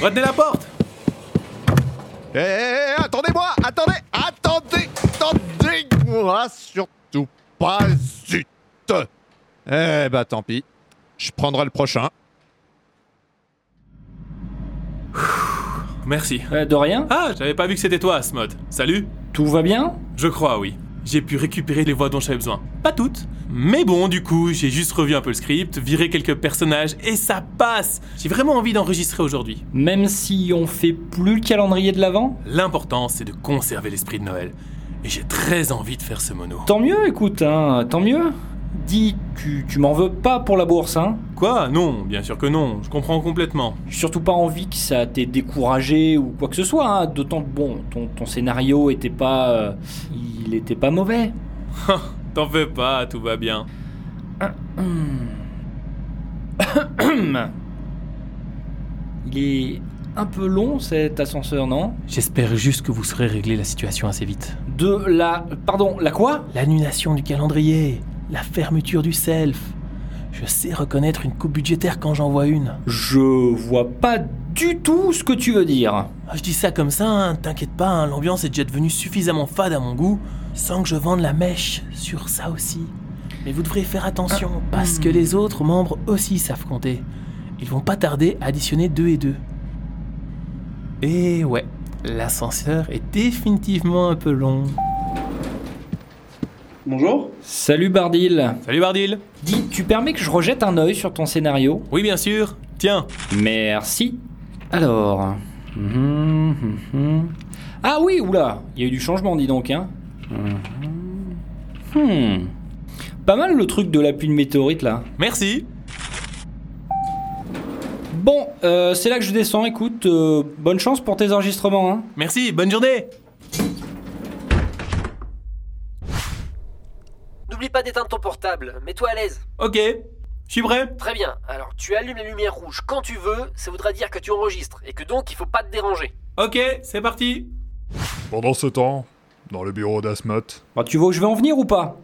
Retenez la porte. Eh, eh, eh, attendez-moi Attendez Attendez Attendez-moi Surtout pas Eh bah tant pis. Je prendrai le prochain. Merci. Euh, de rien Ah, j'avais pas vu que c'était toi, Asmod. Salut Tout va bien? Je crois, oui. J'ai pu récupérer les voix dont j'avais besoin. Pas toutes. Mais bon, du coup, j'ai juste revu un peu le script, viré quelques personnages, et ça passe J'ai vraiment envie d'enregistrer aujourd'hui. Même si on fait plus le calendrier de l'avant? L'important, c'est de conserver l'esprit de Noël. Et j'ai très envie de faire ce mono. Tant mieux, écoute, hein, tant mieux. Dis, tu, tu m'en veux pas pour la bourse, hein Quoi? Non, bien sûr que non, je comprends complètement. J'ai surtout pas envie que ça t'ait découragé ou quoi que ce soit, hein, d'autant que bon, ton, ton scénario était pas. euh, il était pas mauvais. T'en fais pas, tout va bien. Il est un peu long cet ascenseur, non? J'espère juste que vous saurez régler la situation assez vite. De la. Pardon, la quoi? L'annulation du calendrier, la fermeture du self. Je sais reconnaître une coupe budgétaire quand j'en vois une. Je vois pas du tout ce que tu veux dire. Ah, Je dis ça comme ça, hein, t'inquiète pas, hein, l'ambiance est déjà devenue suffisamment fade à mon goût, sans que je vende la mèche sur ça aussi. Mais vous devrez faire attention, parce que les autres membres aussi savent compter. Ils vont pas tarder à additionner 2 et 2. Et ouais, l'ascenseur est définitivement un peu long. Bonjour Salut Bardil. Salut Bardil Dis, tu permets que je rejette un œil sur ton scénario Oui bien sûr, tiens, Merci. Alors. mhm, mhm. Ah oui, oula, il y a eu du changement, dis donc, hein. Hmm. Pas mal le truc de la pluie de météorite là. merci Bon, euh, c'est là que je descends, écoute, euh, bonne chance pour tes enregistrements, hein. Merci, bonne journée N'oublie pas d'éteindre ton portable, mets-toi à l'aise. Ok, je suis prêt. Très bien, alors tu allumes la lumière rouge quand tu veux, ça voudra dire que tu enregistres, et que donc il faut pas te déranger. Ok, c'est parti. Pendant ce temps, dans le bureau d'Asmot, Bah, tu vois où je vais en venir ou pas?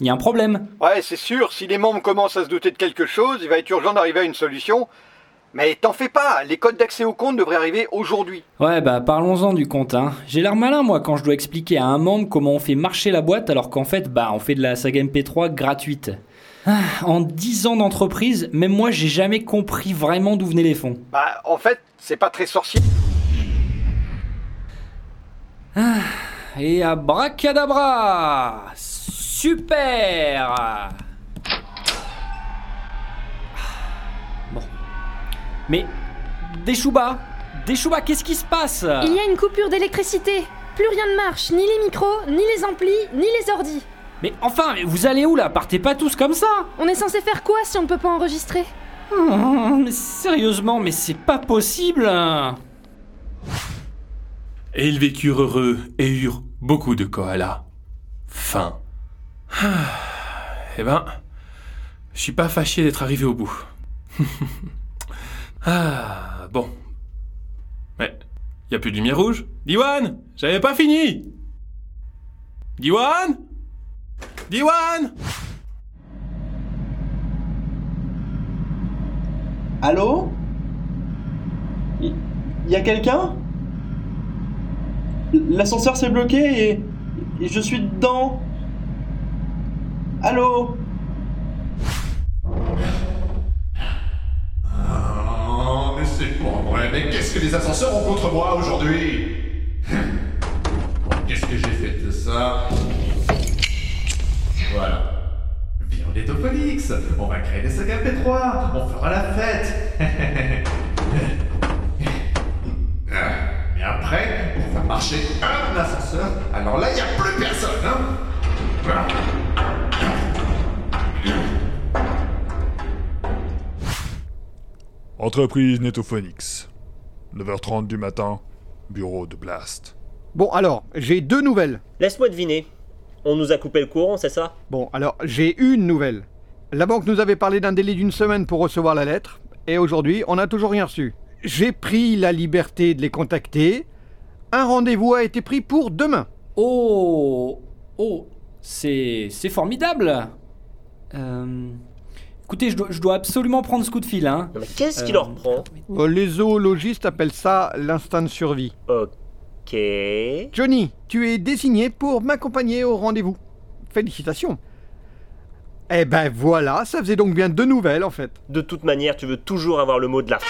Il y a un problème. Ouais, c'est sûr, si les membres commencent à se douter de quelque chose, il va être urgent d'arriver à une solution. Mais t'en fais pas, les codes d'accès au compte devraient arriver aujourd'hui. Ouais, bah parlons-en du compte, hein. J'ai l'air malin, moi, quand je dois expliquer à un membre comment on fait marcher la boîte, alors qu'en fait, bah, on fait de la saga MP3 gratuite. Ah, en 10 ans d'entreprise, même moi, j'ai jamais compris vraiment d'où venaient les fonds. Bah, en fait, c'est pas très sorcier. Et abracadabra Super Mais, Deshuba Deshuba, qu'est-ce qui se passe Il y a une coupure d'électricité. Plus rien ne marche, ni les micros, ni les amplis, ni les ordis. Mais enfin, vous allez où là? Partez pas tous comme ça On est censé faire quoi si on ne peut pas enregistrer? Oh, Mais sérieusement, mais c'est pas possible Et ils vécurent heureux et eurent beaucoup de koalas. Fin. Ah, Eh ben, je suis pas fâché d'être arrivé au bout. ah, bon. Mais, y a plus de lumière rouge? Diwan! J'avais pas fini! Diwan! Diwan! Allô? Il y, a quelqu'un? L'ascenseur s'est bloqué et je suis dedans. Allô? Mais qu'est-ce que les ascenseurs ont contre moi aujourd'hui? Qu'est-ce que j'ai fait de ça? Voilà. Viens au. On va créer des sagas P3. On fera la fête. Ah, Mais après, on va marcher un ascenseur. Alors là, il n'y a plus personne, hein entreprise Netophonix. 9h30 du matin, bureau de Blast. Bon, alors, j'ai deux nouvelles. Laisse-moi deviner. On nous a coupé le courant, c'est ça? Bon, alors, j'ai une nouvelle. La banque nous avait parlé d'un délai d'une semaine pour recevoir la lettre, et aujourd'hui, on n'a toujours rien reçu. J'ai pris la liberté de les contacter. Un rendez-vous a été pris pour demain. Oh Oh C'est c'est formidable Euh, Écoutez, je dois, je dois absolument prendre ce coup de fil, hein. Mais qu'est-ce qui leur prend? Euh, Les zoologistes appellent ça l'instinct de survie. Ok. Johnny, tu es désigné pour m'accompagner au rendez-vous. Félicitations. Eh ben voilà, ça faisait donc bien deux nouvelles en fait. De toute manière, tu veux toujours avoir le mot de la f-